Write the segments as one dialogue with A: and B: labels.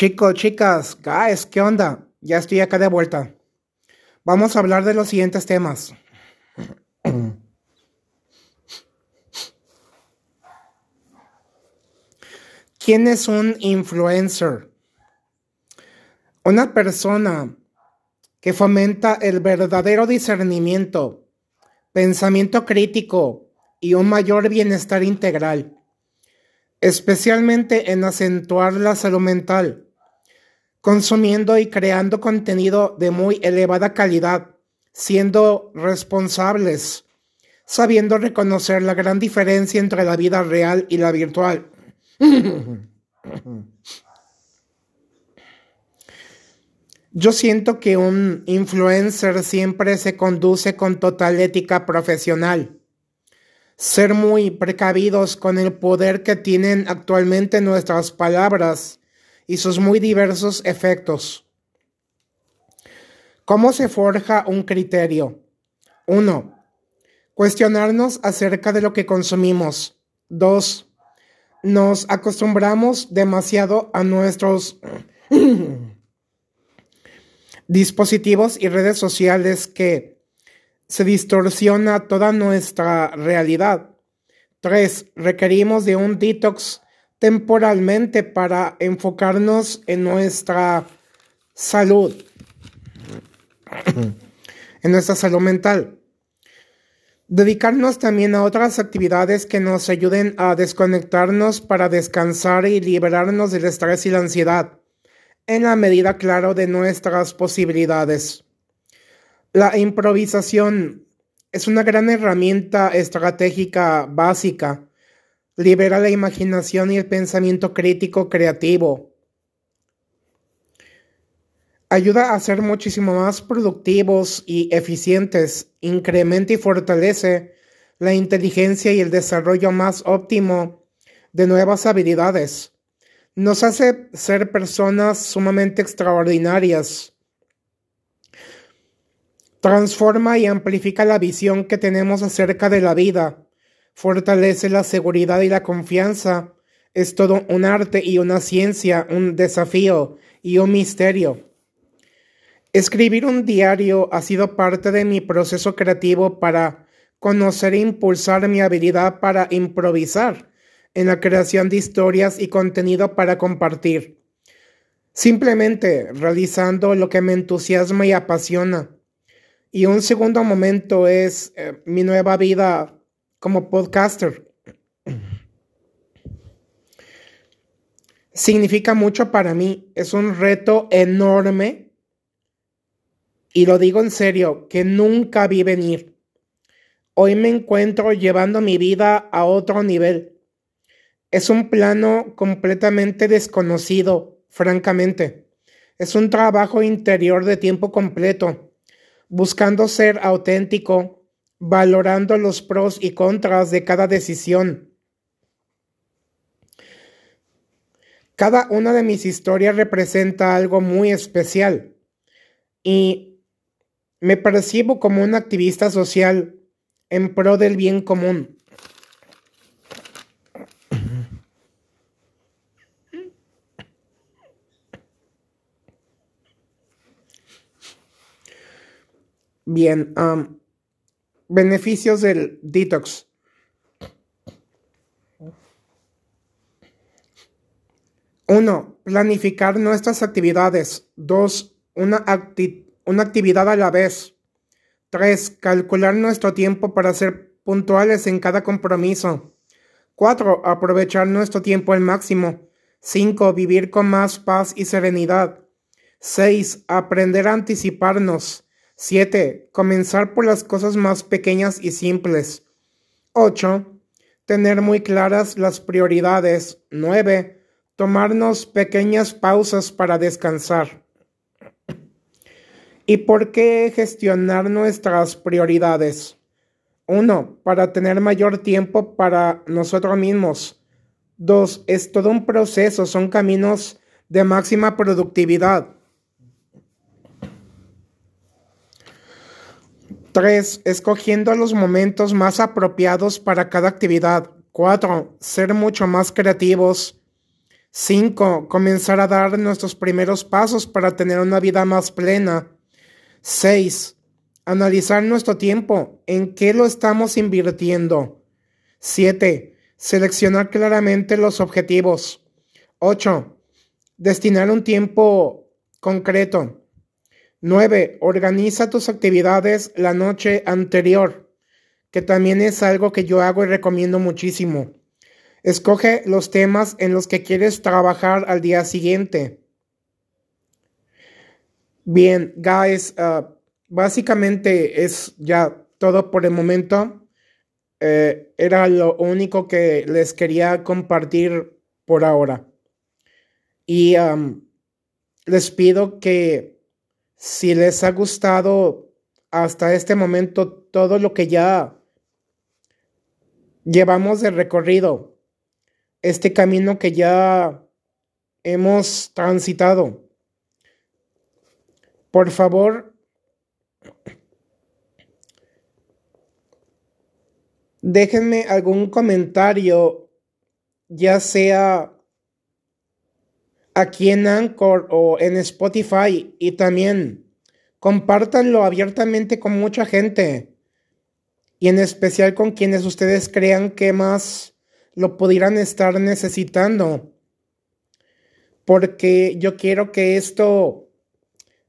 A: Chicos, chicas, guys, ¿qué onda? Ya estoy acá de vuelta. Vamos a hablar de los siguientes temas. ¿Quién es un influencer? Una persona que fomenta el verdadero discernimiento, pensamiento crítico y un mayor bienestar integral especialmente en acentuar la salud mental, consumiendo y creando contenido de muy elevada calidad, siendo responsables, sabiendo reconocer la gran diferencia entre la vida real y la virtual. Yo siento que un influencer siempre se conduce con total ética profesional ser muy precavidos con el poder que tienen actualmente nuestras palabras y sus muy diversos efectos. ¿Cómo se forja un criterio? 1. Cuestionarnos acerca de lo que consumimos. 2. Nos acostumbramos demasiado a nuestros dispositivos y redes sociales que se distorsiona toda nuestra realidad. Tres, requerimos de un detox temporalmente para enfocarnos en nuestra salud, en nuestra salud mental. Dedicarnos también a otras actividades que nos ayuden a desconectarnos para descansar y liberarnos del estrés y la ansiedad, en la medida, claro, de nuestras posibilidades. La improvisación es una gran herramienta estratégica básica. Libera la imaginación y el pensamiento crítico creativo. Ayuda a ser muchísimo más productivos y eficientes. Incrementa y fortalece la inteligencia y el desarrollo más óptimo de nuevas habilidades. Nos hace ser personas sumamente extraordinarias Transforma y amplifica la visión que tenemos acerca de la vida. Fortalece la seguridad y la confianza. Es todo un arte y una ciencia, un desafío y un misterio. Escribir un diario ha sido parte de mi proceso creativo para conocer e impulsar mi habilidad para improvisar en la creación de historias y contenido para compartir. Simplemente realizando lo que me entusiasma y apasiona. Y un segundo momento es eh, mi nueva vida como podcaster. Significa mucho para mí, es un reto enorme y lo digo en serio, que nunca vi venir. Hoy me encuentro llevando mi vida a otro nivel. Es un plano completamente desconocido, francamente. Es un trabajo interior de tiempo completo buscando ser auténtico, valorando los pros y contras de cada decisión. Cada una de mis historias representa algo muy especial y me percibo como un activista social en pro del bien común. Bien, beneficios del detox. Uno, planificar nuestras actividades. Dos, una, una actividad a la vez. Tres, calcular nuestro tiempo para ser puntuales en cada compromiso. Cuatro, aprovechar nuestro tiempo al máximo. Cinco, vivir con más paz y serenidad. Seis, aprender a anticiparnos. 7. Comenzar por las cosas más pequeñas y simples. 8. Tener muy claras las prioridades. 9. Tomarnos pequeñas pausas para descansar. ¿Y por qué gestionar nuestras prioridades? 1. Para tener mayor tiempo para nosotros mismos. 2. Es todo un proceso, son caminos de máxima productividad. 3. Escogiendo los momentos más apropiados para cada actividad. 4. Ser mucho más creativos. 5. Comenzar a dar nuestros primeros pasos para tener una vida más plena. 6. Analizar nuestro tiempo, en qué lo estamos invirtiendo. 7. Seleccionar claramente los objetivos. 8. Destinar un tiempo concreto. 9. Organiza tus actividades la noche anterior, que también es algo que yo hago y recomiendo muchísimo. Escoge los temas en los que quieres trabajar al día siguiente. Bien, guys, uh, básicamente es ya todo por el momento. Eh, era lo único que les quería compartir por ahora. Y um, les pido que si les ha gustado hasta este momento todo lo que ya llevamos de recorrido, este camino que ya hemos transitado, por favor, déjenme algún comentario, ya sea aquí en Anchor o en Spotify y también compártanlo abiertamente con mucha gente y en especial con quienes ustedes crean que más lo pudieran estar necesitando. Porque yo quiero que esto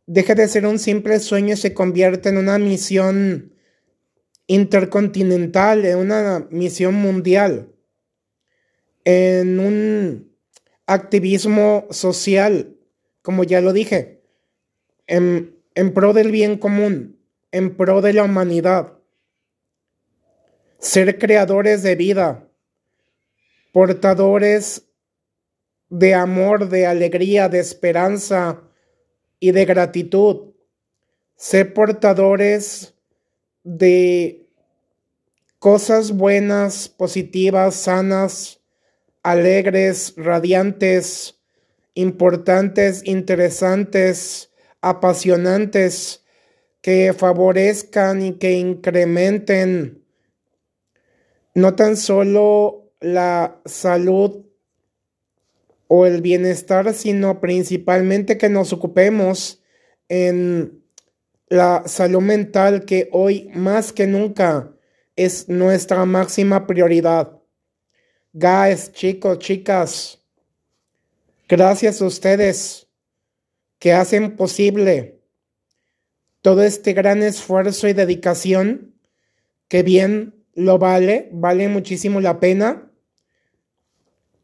A: deje de ser un simple sueño y se convierta en una misión intercontinental, en una misión mundial, en un activismo social, como ya lo dije, en, en pro del bien común, en pro de la humanidad. Ser creadores de vida, portadores de amor, de alegría, de esperanza y de gratitud. Ser portadores de cosas buenas, positivas, sanas, alegres, radiantes, importantes, interesantes, apasionantes, que favorezcan y que incrementen no tan solo la salud o el bienestar, sino principalmente que nos ocupemos en la salud mental que hoy más que nunca es nuestra máxima prioridad. Guys, chicos, chicas, gracias a ustedes que hacen posible todo este gran esfuerzo y dedicación que bien lo vale, vale muchísimo la pena.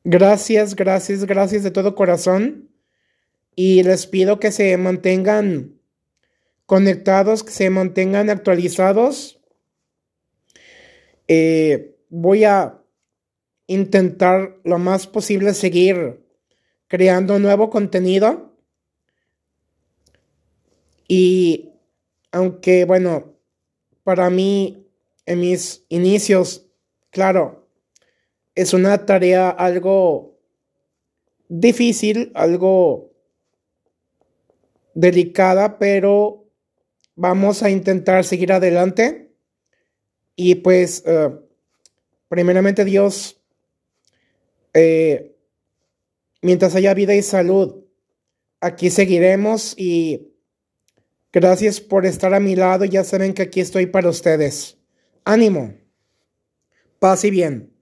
A: Gracias, gracias, gracias de todo corazón. Y les pido que se mantengan conectados, que se mantengan actualizados. Eh, voy a intentar lo más posible seguir creando nuevo contenido. Y aunque, bueno, para mí, en mis inicios, claro, es una tarea algo difícil, algo delicada, pero vamos a intentar seguir adelante. Y pues, eh, primeramente Dios, eh, mientras haya vida y salud, aquí seguiremos y gracias por estar a mi lado. Ya saben que aquí estoy para ustedes. Ánimo. Paz y bien.